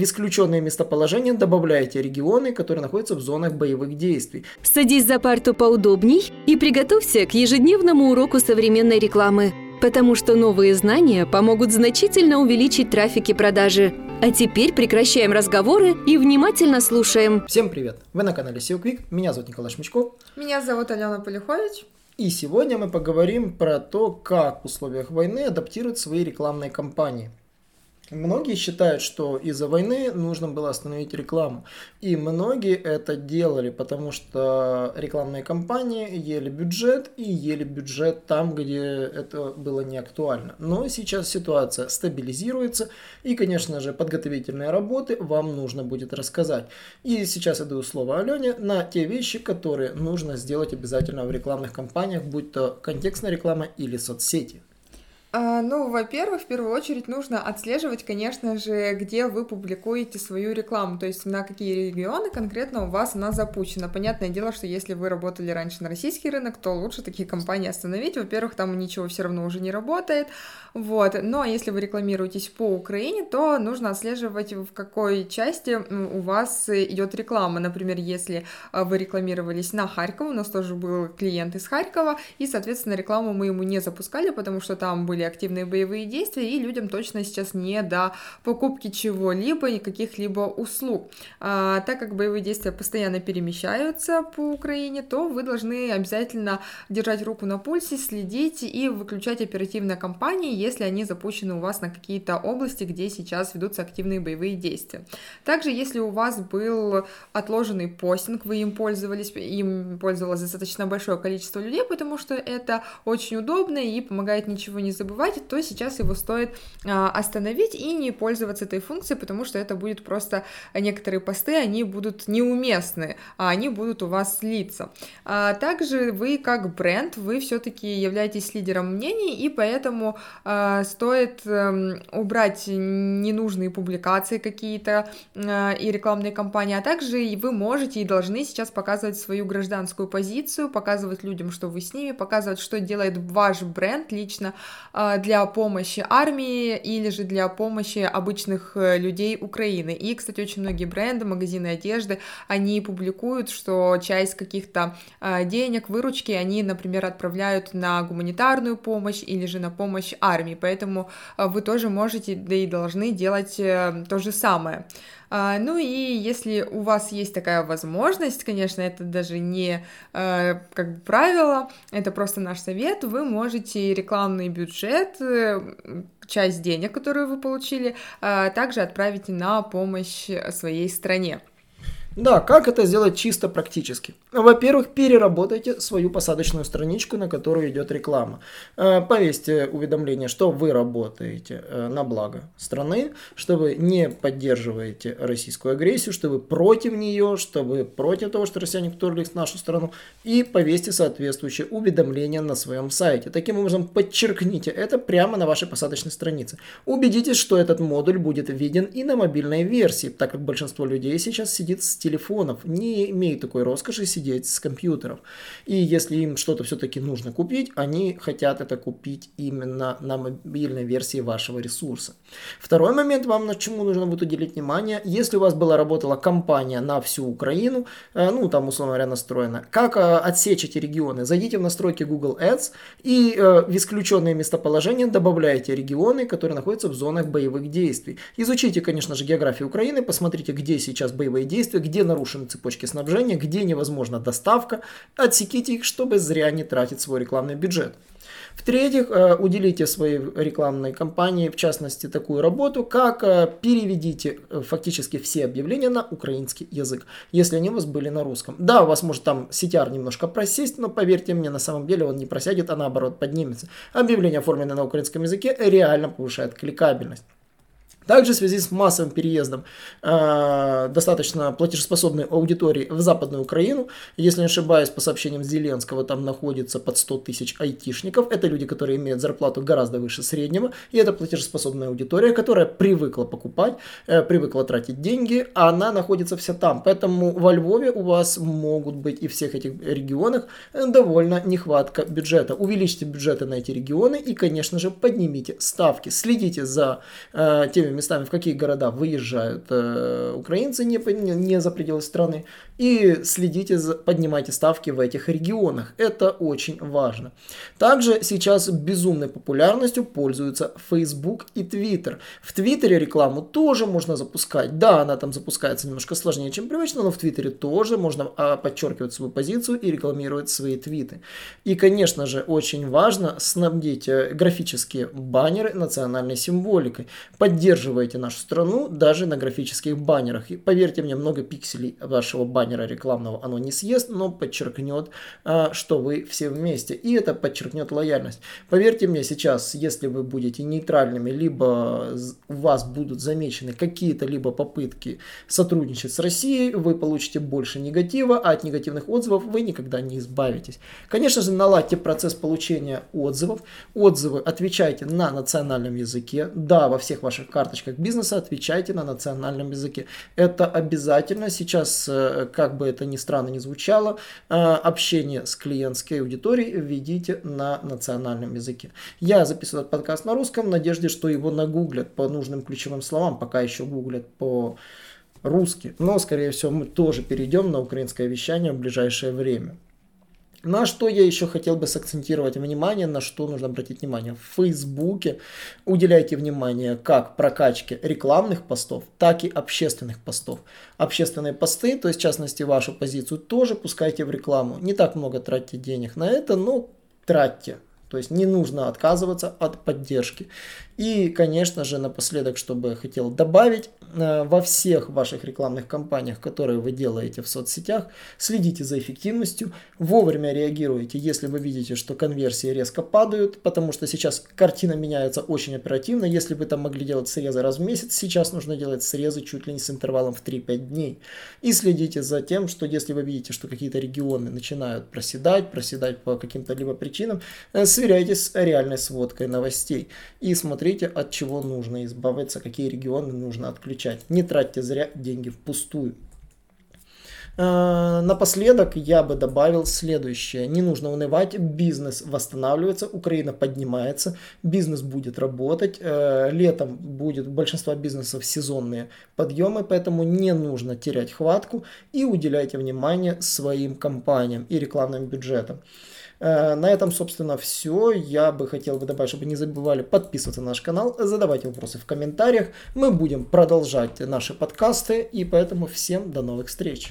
в исключенные местоположения добавляйте регионы, которые находятся в зонах боевых действий. Садись за парту поудобней и приготовься к ежедневному уроку современной рекламы, потому что новые знания помогут значительно увеличить трафик и продажи. А теперь прекращаем разговоры и внимательно слушаем. Всем привет! Вы на канале SEO Quick, меня зовут Николай Шмичков. Меня зовут Алена Полюхович. И сегодня мы поговорим про то, как в условиях войны адаптировать свои рекламные кампании. Многие считают, что из-за войны нужно было остановить рекламу. И многие это делали, потому что рекламные кампании ели бюджет и ели бюджет там, где это было не актуально. Но сейчас ситуация стабилизируется, и, конечно же, подготовительные работы вам нужно будет рассказать. И сейчас я даю слово Алене на те вещи, которые нужно сделать обязательно в рекламных кампаниях, будь то контекстная реклама или соцсети. А, ну, во-первых, в первую очередь нужно отслеживать, конечно же, где вы публикуете свою рекламу, то есть на какие регионы конкретно у вас она запущена. Понятное дело, что если вы работали раньше на российский рынок, то лучше такие компании остановить. Во-первых, там ничего все равно уже не работает, вот. Но если вы рекламируетесь по Украине, то нужно отслеживать, в какой части у вас идет реклама. Например, если а, вы рекламировались на Харьков, у нас тоже был клиент из Харькова, и, соответственно, рекламу мы ему не запускали, потому что там были были активные боевые действия, и людям точно сейчас не до покупки чего-либо и каких-либо услуг. А, так как боевые действия постоянно перемещаются по Украине, то вы должны обязательно держать руку на пульсе, следить и выключать оперативные кампании, если они запущены у вас на какие-то области, где сейчас ведутся активные боевые действия. Также, если у вас был отложенный постинг, вы им пользовались, им пользовалось достаточно большое количество людей, потому что это очень удобно и помогает ничего не забывать забывать, то сейчас его стоит а, остановить и не пользоваться этой функцией, потому что это будет просто некоторые посты, они будут неуместны, а они будут у вас слиться. А также вы как бренд, вы все-таки являетесь лидером мнений, и поэтому а, стоит а, убрать ненужные публикации какие-то и рекламные кампании, а также вы можете и должны сейчас показывать свою гражданскую позицию, показывать людям, что вы с ними, показывать, что делает ваш бренд лично, для помощи армии или же для помощи обычных э, людей Украины. И, кстати, очень многие бренды, магазины одежды, они публикуют, что часть каких-то а, денег, выручки они, например, отправляют на гуманитарную помощь или же на помощь армии. Поэтому а, вы тоже можете, да и должны делать э, то же самое. А, ну и если у вас есть такая возможность, конечно, это даже не э, как бы правило, это просто наш совет, вы можете рекламный бюджет э, часть денег, которую вы получили, а, также отправить на помощь своей стране. Да, как это сделать чисто практически? Во-первых, переработайте свою посадочную страничку, на которую идет реклама. Э, повесьте уведомление, что вы работаете э, на благо страны, что вы не поддерживаете российскую агрессию, что вы против нее, что вы против того, что россияне вторглись в нашу страну, и повесьте соответствующее уведомление на своем сайте. Таким образом, подчеркните это прямо на вашей посадочной странице. Убедитесь, что этот модуль будет виден и на мобильной версии, так как большинство людей сейчас сидит с телефонов, не имеют такой роскоши сидеть с компьютеров. И если им что-то все-таки нужно купить, они хотят это купить именно на мобильной версии вашего ресурса. Второй момент, вам на чему нужно будет уделить внимание, если у вас была работала компания на всю Украину, э, ну там условно говоря настроена, как э, отсечь эти регионы? Зайдите в настройки Google Ads и э, в исключенные местоположения добавляйте регионы, которые находятся в зонах боевых действий. Изучите, конечно же, географию Украины, посмотрите, где сейчас боевые действия, где нарушены цепочки снабжения, где невозможна доставка, отсеките их, чтобы зря не тратить свой рекламный бюджет. В-третьих, э, уделите своей рекламной кампании, в частности, такую работу, как э, переведите э, фактически все объявления на украинский язык, если они у вас были на русском. Да, у вас может там CTR немножко просесть, но поверьте мне, на самом деле он не просядет, а наоборот поднимется. Объявление, оформленное на украинском языке, реально повышает кликабельность. Также в связи с массовым переездом э, достаточно платежеспособной аудитории в Западную Украину, если не ошибаюсь, по сообщениям Зеленского, там находится под 100 тысяч айтишников. Это люди, которые имеют зарплату гораздо выше среднего, и это платежеспособная аудитория, которая привыкла покупать, э, привыкла тратить деньги, а она находится вся там. Поэтому во Львове у вас могут быть и всех этих регионах довольно нехватка бюджета. Увеличьте бюджеты на эти регионы и, конечно же, поднимите ставки. Следите за э, теми местами, в какие города выезжают э, украинцы не, не за пределы страны, и следите, за, поднимайте ставки в этих регионах. Это очень важно. Также сейчас безумной популярностью пользуются Facebook и Twitter. В Твиттере рекламу тоже можно запускать. Да, она там запускается немножко сложнее, чем привычно, но в Твиттере тоже можно а, подчеркивать свою позицию и рекламировать свои твиты. И, конечно же, очень важно снабдить э, графические баннеры национальной символикой. Поддерживайте нашу страну даже на графических баннерах. И поверьте мне, много пикселей вашего баннера рекламного оно не съест, но подчеркнет, а, что вы все вместе. И это подчеркнет лояльность. Поверьте мне, сейчас, если вы будете нейтральными, либо у вас будут замечены какие-то либо попытки сотрудничать с Россией, вы получите больше негатива, а от негативных отзывов вы никогда не избавитесь. Конечно же, наладьте процесс получения отзывов. Отзывы отвечайте на национальном языке. Да, во всех ваших карточках бизнеса отвечайте на национальном языке. Это обязательно. Сейчас, э, как бы это ни странно ни звучало, э, общение с клиентской аудиторией введите на национальном языке. Я записываю этот подкаст на русском в надежде, что его нагуглят по нужным ключевым словам, пока еще гуглят по русски. Но, скорее всего, мы тоже перейдем на украинское вещание в ближайшее время. На что я еще хотел бы сакцентировать внимание, на что нужно обратить внимание. В Фейсбуке уделяйте внимание как прокачке рекламных постов, так и общественных постов. Общественные посты, то есть в частности вашу позицию, тоже пускайте в рекламу. Не так много тратьте денег на это, но тратьте. То есть не нужно отказываться от поддержки. И, конечно же, напоследок, чтобы хотел добавить, э, во всех ваших рекламных кампаниях, которые вы делаете в соцсетях, следите за эффективностью, вовремя реагируйте, если вы видите, что конверсии резко падают, потому что сейчас картина меняется очень оперативно. Если вы там могли делать срезы раз в месяц, сейчас нужно делать срезы чуть ли не с интервалом в 3-5 дней. И следите за тем, что если вы видите, что какие-то регионы начинают проседать, проседать по каким-то либо причинам, э, сверяйтесь с реальной сводкой новостей и смотрите, от чего нужно избавиться, какие регионы нужно отключать. Не тратьте зря деньги впустую. Э, напоследок я бы добавил следующее. Не нужно унывать, бизнес восстанавливается, Украина поднимается, бизнес будет работать, э, летом будет большинство бизнесов сезонные подъемы, поэтому не нужно терять хватку и уделяйте внимание своим компаниям и рекламным бюджетам. Э, на этом, собственно, все. Я бы хотел бы добавить, чтобы не забывали подписываться на наш канал, задавайте вопросы в комментариях. Мы будем продолжать наши подкасты, и поэтому всем до новых встреч.